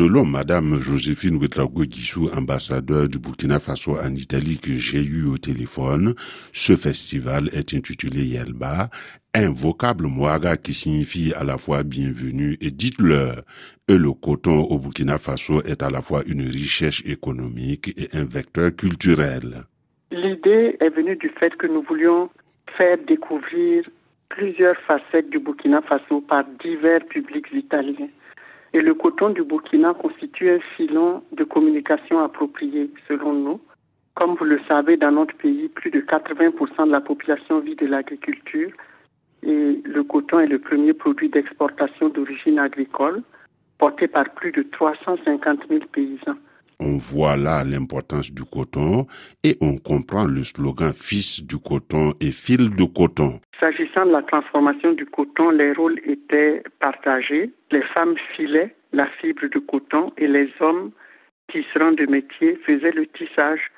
Selon Madame Joséphine Ouedraogo Guissou, ambassadeur du Burkina Faso en Italie que j'ai eu au téléphone, ce festival est intitulé Yelba, un vocable mouaga qui signifie à la fois bienvenue et dites-leur. Et le coton au Burkina Faso est à la fois une richesse économique et un vecteur culturel. L'idée est venue du fait que nous voulions faire découvrir plusieurs facettes du Burkina Faso par divers publics italiens. Et le coton du Burkina constitue un filon de communication approprié, selon nous. Comme vous le savez, dans notre pays, plus de 80% de la population vit de l'agriculture et le coton est le premier produit d'exportation d'origine agricole, porté par plus de 350 000 paysans. On voit là l'importance du coton et on comprend le slogan Fils du coton et fil de coton. S'agissant de la transformation du coton, les rôles étaient partagés. Les femmes filaient la fibre de coton et les hommes, tisserands de métier, faisaient le tissage.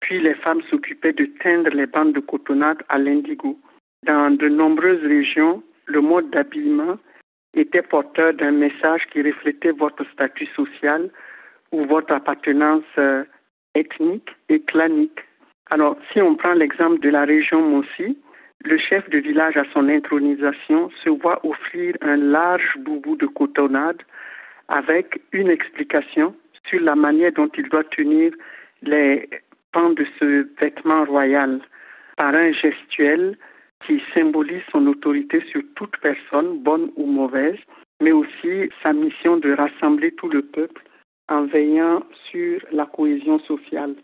Puis les femmes s'occupaient de teindre les bandes de cotonnade à l'indigo. Dans de nombreuses régions, le mode d'habillement était porteur d'un message qui reflétait votre statut social, ou votre appartenance euh, ethnique et clanique. Alors, si on prend l'exemple de la région Mossi, le chef de village à son intronisation se voit offrir un large boubou de cotonnade avec une explication sur la manière dont il doit tenir les pans de ce vêtement royal par un gestuel qui symbolise son autorité sur toute personne, bonne ou mauvaise, mais aussi sa mission de rassembler tout le peuple en veillant sur la cohésion sociale.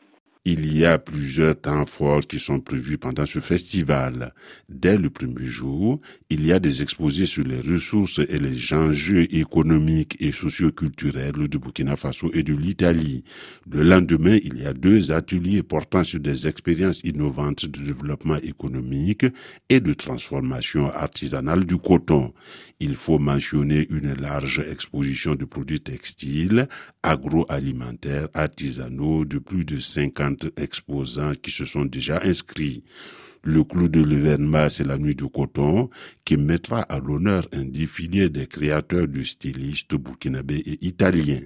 Il y a plusieurs temps forts qui sont prévus pendant ce festival. Dès le premier jour, il y a des exposés sur les ressources et les enjeux économiques et socioculturels du Burkina Faso et de l'Italie. Le lendemain, il y a deux ateliers portant sur des expériences innovantes de développement économique et de transformation artisanale du coton. Il faut mentionner une large exposition de produits textiles, agroalimentaires, artisanaux de plus de 50 exposants qui se sont déjà inscrits. Le clou de l'événement, c'est la nuit du coton, qui mettra à l'honneur un défilé des créateurs de stylistes burkinabés et italiens.